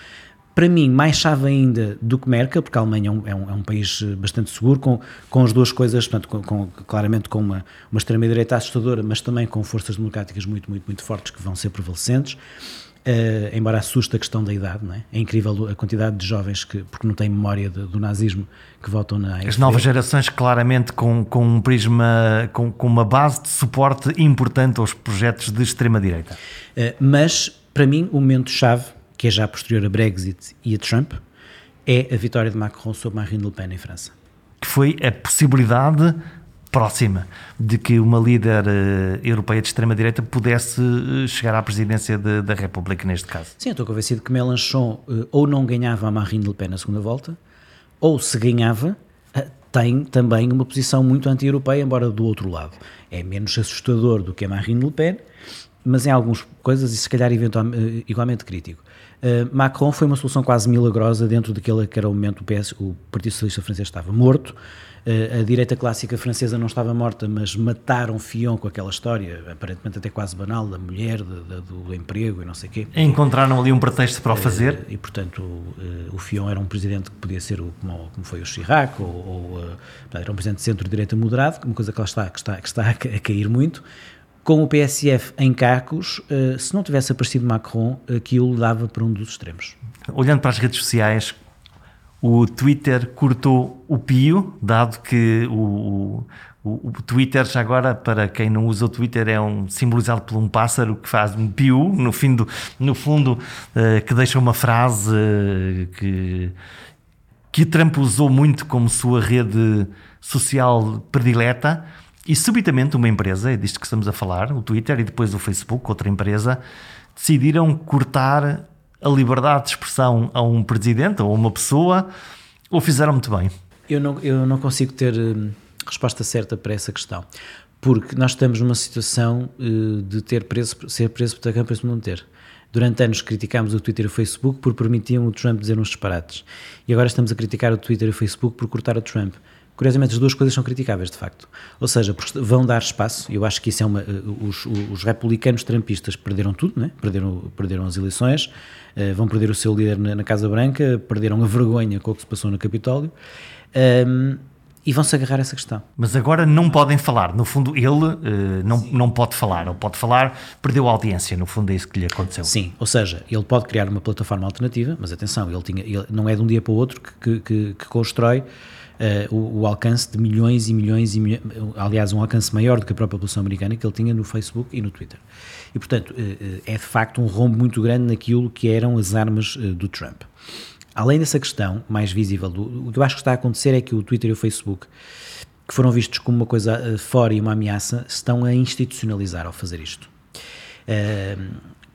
Para mim, mais chave ainda do que Merkel, porque a Alemanha é um, é um, é um país bastante seguro, com, com as duas coisas, portanto, com, com, claramente com uma, uma extrema-direita assustadora, mas também com forças democráticas muito, muito, muito fortes que vão ser prevalecentes. Uh, embora assuste a questão da idade, não é? é incrível a quantidade de jovens que, porque não têm memória de, do nazismo, que votam na AFD.
As novas gerações, claramente, com, com um prisma, com, com uma base de suporte importante aos projetos de extrema-direita.
Uh, mas, para mim, o momento-chave, que é já posterior a Brexit e a Trump, é a vitória de Macron sobre Marine Le Pen em França.
Que foi a possibilidade próxima de que uma líder uh, europeia de extrema-direita pudesse uh, chegar à presidência de, da República, neste caso.
Sim, estou convencido que Mélenchon uh, ou não ganhava a Marine Le Pen na segunda volta, ou se ganhava, tem também uma posição muito anti-europeia, embora do outro lado. É menos assustador do que a Marine Le Pen, mas em algumas coisas, e se calhar igualmente crítico. Macron foi uma solução quase milagrosa dentro daquele que era o momento o, PS, o Partido Socialista Francês estava morto, a direita clássica francesa não estava morta, mas mataram Fion com aquela história, aparentemente até quase banal, da mulher, de, de, do emprego e não sei o quê.
Encontraram ali um pretexto para o fazer.
E, portanto, o Fion era um presidente que podia ser como, como foi o Chirac, ou, ou era um presidente de centro-direita moderado, uma coisa que, está, que, está, que está a cair muito. Com o PSF em cacos, se não tivesse aparecido Macron, aquilo dava para um dos extremos.
Olhando para as redes sociais, o Twitter cortou o pio, dado que o, o, o, Twitter, já agora, para quem não usa o Twitter, é um simbolizado por um pássaro que faz um pio, no, fim do, no fundo, uh, que deixa uma frase uh, que, que Trump usou muito como sua rede social predileta. E subitamente uma empresa, é disto que estamos a falar, o Twitter e depois o Facebook, outra empresa, decidiram cortar a liberdade de expressão a um presidente ou a uma pessoa, ou fizeram muito bem?
Eu não, eu não consigo ter hum, resposta certa para essa questão, porque nós estamos numa situação uh, de ter preso, ser preso por atacar, preso por não ter. Durante anos criticámos o Twitter e o Facebook por permitiam o Trump dizer uns disparates. E agora estamos a criticar o Twitter e o Facebook por cortar o Trump. Curiosamente, as duas coisas são criticáveis, de facto. Ou seja, vão dar espaço, eu acho que isso é uma. Eh, os, os republicanos trampistas perderam tudo, né? perderam, perderam as eleições, uh, vão perder o seu líder na, na, Casa Branca, perderam a vergonha com o que se passou no Capitólio. Um, e vão-se agarrar a essa questão.
Mas agora não podem falar. No fundo, ele uh, não, não pode falar. Ele pode falar, perdeu a audiência. No fundo, é isso que lhe aconteceu.
Sim, ou seja, ele pode criar uma plataforma alternativa, mas atenção, ele, tinha, ele não é de um dia para o outro que, que, que constrói uh, o, o, alcance de milhões e milhões e milhões, aliás, um alcance maior do que a própria população americana que ele tinha no Facebook e no Twitter. E, portanto, uh, é de facto um rombo muito grande naquilo que eram as armas do Trump. Além dessa questão mais visível, do, o que eu acho que está a acontecer é que o Twitter e o Facebook, que foram vistos como uma coisa fora e uma ameaça, estão a institucionalizar ao fazer isto.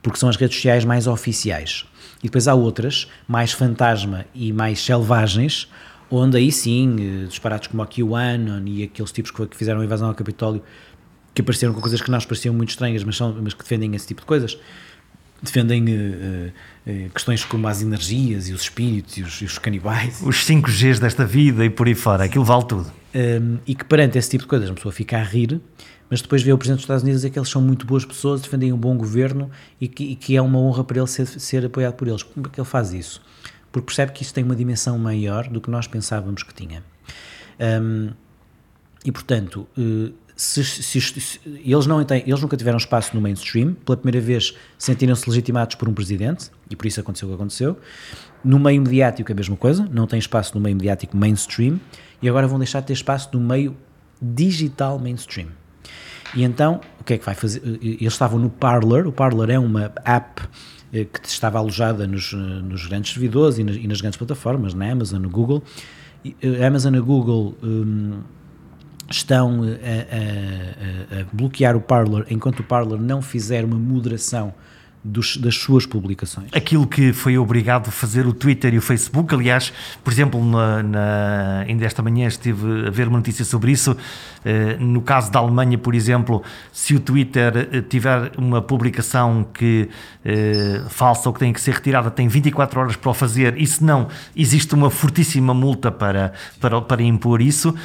porque são as redes sociais mais oficiais. E depois há outras, mais fantasma e mais selvagens, onde aí sim, eh, disparados como o QAnon e aqueles tipos que fizeram a invasão ao Capitólio, que apareceram com coisas que nós pareciam muito estranhas, mas, são, mas que defendem esse tipo de coisas, defendem uh, uh, questões como as energias e os espíritos e os, e os canibais.
Os 5Gs desta vida e por aí fora, aquilo vale tudo.
Um, e que perante esse tipo de coisas a pessoa fica a rir, mas depois vê o Presidente dos Estados Unidos dizer que eles são muito boas pessoas, defendem um bom governo e que, e que é uma honra para ele ser, ser apoiado por eles. Como é que ele faz isso? Porque percebe que isso tem uma dimensão maior do que nós pensávamos que tinha. Um, e portanto, eh, se, se, se, eles, não têm, eles nunca tiveram espaço no mainstream, pela primeira vez sentiram-se legitimados por um presidente, e por isso aconteceu o que aconteceu. No meio mediático, a mesma coisa, não tem espaço no meio mediático mainstream, e agora vão deixar de ter espaço no meio digital mainstream. E então, o que é que vai fazer? Eh, eles estavam no Parler, o Parler é uma app eh, que estava alojada nos, eh, nos grandes servidores e nas, e nas, grandes plataformas, na Amazon, no Google. Eh, a Amazon e Google um, estão a, a, a, bloquear o Parler enquanto o Parler não fizer uma moderação dos, das suas publicações.
Aquilo que foi obrigado a fazer o Twitter e o Facebook, aliás, por exemplo, na, na, ainda esta manhã estive a ver uma notícia sobre isso. Eh, no caso da Alemanha, por exemplo, se o Twitter eh, tiver uma publicação que eh, falsa ou que tem que ser retirada, tem 24 horas para o fazer, e se não, existe uma fortíssima multa para, para, para impor isso.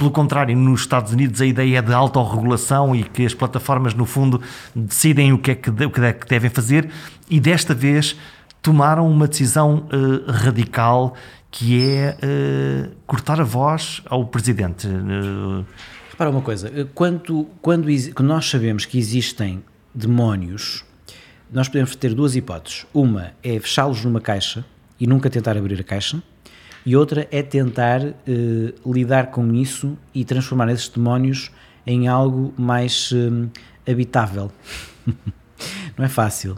Pelo contrário, nos Estados Unidos a ideia é de autorregulação e que as plataformas, no fundo, decidem o que é que, o que, é que devem fazer e desta vez tomaram uma decisão uh, radical que é uh, cortar a voz ao presidente. Uh,
Repara uma coisa, quando, quando, quando nós sabemos que existem demónios, nós podemos ter duas hipóteses. Uma é fechá-los numa caixa e nunca tentar abrir a caixa, e outra é tentar uh, lidar com isso e transformar esses demónios em algo mais uh, habitável. não é fácil.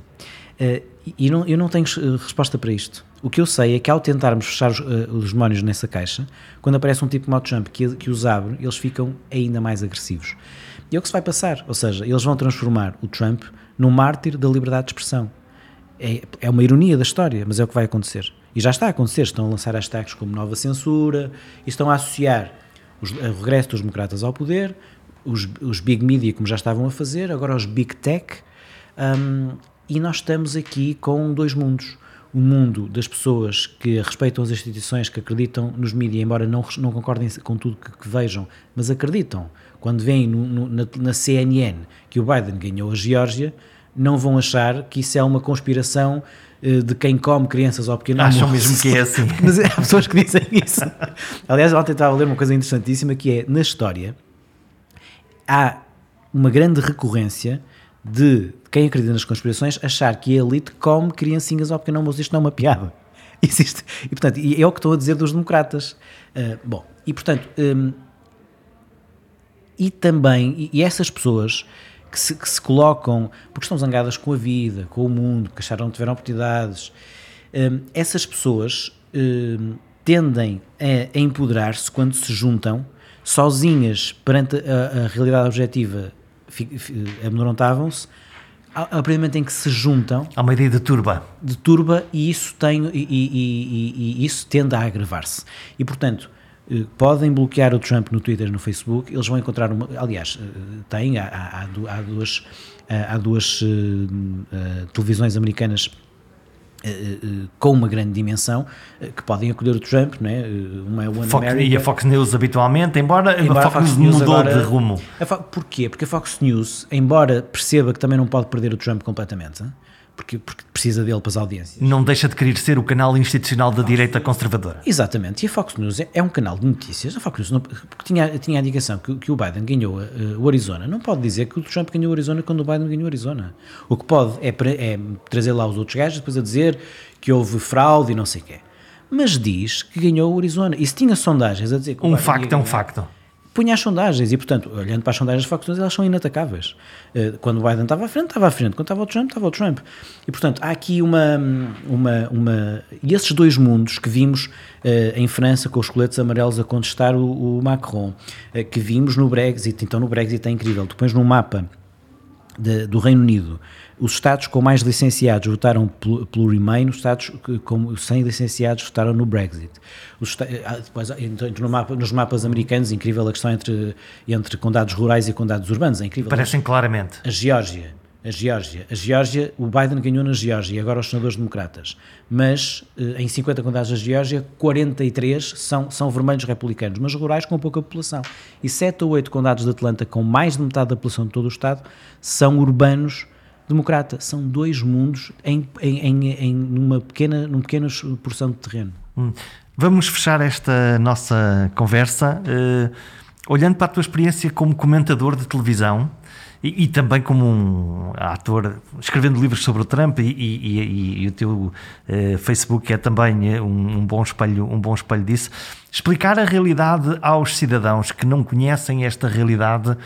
Uh, e não, eu não tenho resposta para isto. O que eu sei é que ao tentarmos fechar os, os demónios nessa caixa, quando aparece um tipo o Trump que, que os abre, eles ficam ainda mais agressivos. E é o que se vai passar. Ou seja, eles vão transformar o Trump num mártir da liberdade de expressão. É, é uma ironia da história, mas é o que vai acontecer. E já está a acontecer, estão a lançar hashtags como nova censura e estão a associar os, o regresso dos democratas ao poder, os, os, big media como já estavam a fazer, agora os big tech, um, e nós estamos aqui com dois mundos. O mundo das pessoas que respeitam as instituições, que acreditam nos mídias, embora não, não concordem com tudo que, que vejam, mas acreditam. Quando veem no, no, na, na CNN que o Biden ganhou a Geórgia, não vão achar que isso é uma conspiração de quem come crianças ao pequeno
Acham mesmo que é assim.
Mas há pessoas que dizem isso. Aliás, ontem estava a ler uma coisa interessantíssima que é, na história, há uma grande recorrência de quem acredita nas conspirações achar que a elite come criancinhas ao pequeno almoço. Isto não é uma piada. Existe. E, portanto, é o que estou a dizer dos democratas. Uh, bom, e portanto, um, e também, e essas pessoas que se, que se colocam, porque estão zangadas com a vida, com o mundo, que acharam que tiveram oportunidades. Um, essas pessoas um, tendem a, a empoderar-se quando se juntam, sozinhas perante a, a realidade objetiva, amedrontavam-se, a partir do momento em que se juntam.
Há uma ideia de turba.
De turba, e isso, tem, e, e, e, e isso tende a agravar-se. E, portanto, podem bloquear o Trump no Twitter e no Facebook, eles vão encontrar uma. Aliás, eh, tem, há, há, há duas, há duas uh, uh, televisões americanas uh, com uma grande dimensão que podem acolher o Trump, não é? Uma é One
Fox,
America.
E a Fox News habitualmente, embora, embora a Fox, Fox News mudou agora, de rumo.
Porquê? Porque a Fox News, embora perceba que também não pode perder o Trump completamente, porque, porque precisa dele para as audiências.
Não deixa de querer ser o canal institucional da direita conservadora.
Exatamente, e a Fox News é, é um canal de notícias. A Fox News não, tinha, tinha a indicação que, que o Biden ganhou uh, o Arizona. Não pode dizer que o Trump ganhou o Arizona quando o Biden ganhou o Arizona. O que pode é, é trazer lá os outros gajos depois a dizer que houve fraude e não sei o quê. Mas diz que ganhou o Arizona. E se tinha sondagens a dizer que
Um facto é um facto
punha as sondagens e, portanto, olhando para as sondagens de News, elas são inatacáveis. Eh, quando o Biden estava à frente, estava à frente. Quando estava o Trump, estava o Trump. E, portanto, há aqui uma... uma, uma... E esses dois mundos que vimos uh, em França com os coletes amarelos a contestar o, o Macron, uh, que vimos no Brexit, então no Brexit é incrível. Tu pões mapa de, do Reino Unido os Estados com mais licenciados votaram pelo, pelo Remain, os Estados com, sem licenciados votaram no Brexit. Os, ah, depois, então, no mapa, nos mapas americanos, incrível a questão entre, entre condados rurais e condados urbanos. É incrível.
Parecem claramente.
A Geórgia. A Geórgia. A Geórgia, o Biden ganhou na Geórgia agora os senadores democratas. Mas eh, em 50 condados da Geórgia, 43 são, são vermelhos republicanos, mas rurais com pouca população. E 7 ou 8 condados de Atlanta, com mais de metade da população de todo o Estado, são urbanos democrata. São dois mundos em, em, em, em numa pequena, numa pequena porção de terreno. Hum.
Vamos fechar esta nossa conversa uh, olhando para a tua experiência como comentador de televisão e, e, também como um ator, escrevendo livros sobre o Trump e, e, e o teu uh, Facebook é também eh, um, um, bom espelho, um bom espelho disso. Explicar a realidade aos cidadãos que não conhecem esta realidade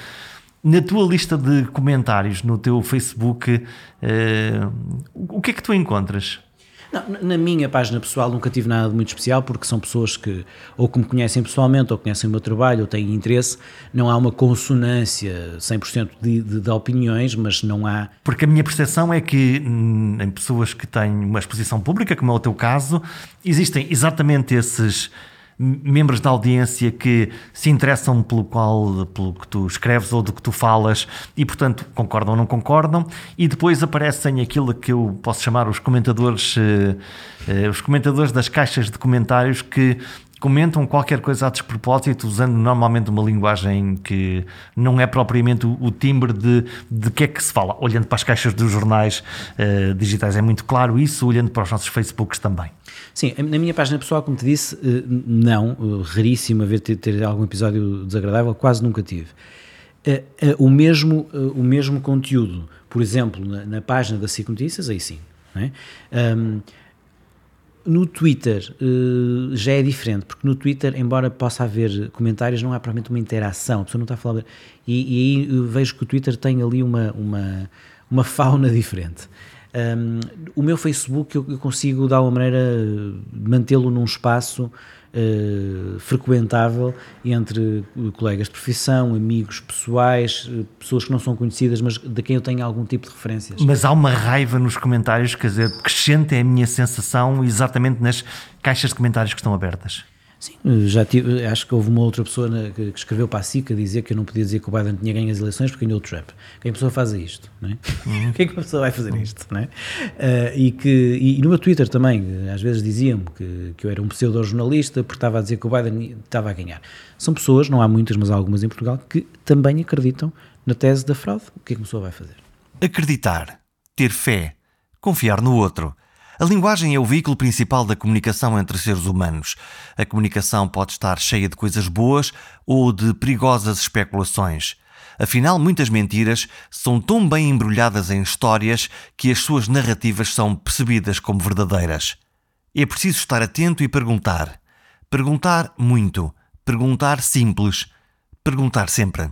na tua lista de comentários no teu Facebook, uh, o que é que tu encontras?
Não, na minha página pessoal nunca tive nada de muito especial porque são pessoas que ou que me conhecem pessoalmente ou conhecem o meu trabalho ou têm interesse. Não há uma consonância 100% de, de, de opiniões, mas não há.
Porque a minha percepção é que hum, em pessoas que têm uma exposição pública, como é o teu caso, existem exatamente esses membros da audiência que se interessam pelo qual pelo que tu escreves ou do que tu falas e portanto concordam ou não concordam e depois aparecem aquilo que eu posso chamar os comentadores uh, uh, os comentadores das caixas de comentários que comentam qualquer coisa a despropósito, usando normalmente uma linguagem que não é propriamente o, o timbre de, de que é que se fala. Olhando para as caixas dos jornais uh, digitais é muito claro isso, olhando para os nossos Facebooks também.
Sim, na minha página pessoal, como te disse, eh, não, eh, raríssimo haver ter, ter algum episódio desagradável, quase nunca tive. Eh, o mesmo, o mesmo conteúdo, por exemplo, na, na página da SIC Notícias, aí sim. É? Um, no Twitter já é diferente, porque no Twitter, embora possa haver comentários, não há provavelmente uma interação, a pessoa não está a falar. E, e aí vejo que o Twitter tem ali uma, uma, uma fauna diferente. Um, o meu Facebook eu, eu, consigo, de alguma maneira, mantê-lo num espaço uh, frequentável entre colegas de profissão, amigos pessoais, pessoas que não são conhecidas, mas de quem eu tenho algum tipo de referências.
Mas há uma raiva nos comentários, quer dizer, crescente é a minha sensação exatamente nas caixas de comentários que estão abertas.
Sim, já tive, acho que houve uma outra pessoa na, que, que, escreveu para a SICA a dizer que eu não podia dizer que o Biden tinha ganho as eleições porque ganhou o Trump. Quem a pessoa faz isto? Não é? Uhum. Quem é que a pessoa vai fazer isto? Não é? Uh, e, que, e, e, no meu Twitter também, às vezes diziam-me que, que eu era um pseudo-jornalista porque estava a dizer que o Biden estava a ganhar. São pessoas, não há muitas, mas há algumas em Portugal, que também acreditam na tese da fraude. O que é que a pessoa vai fazer?
Acreditar, ter fé, confiar no outro a linguagem é o veículo principal da comunicação entre seres humanos. A comunicação pode estar cheia de coisas boas ou de perigosas especulações. Afinal, muitas mentiras são tão bem embrulhadas em histórias que as suas narrativas são percebidas como verdadeiras. É preciso estar atento e perguntar. Perguntar muito. Perguntar simples. Perguntar sempre.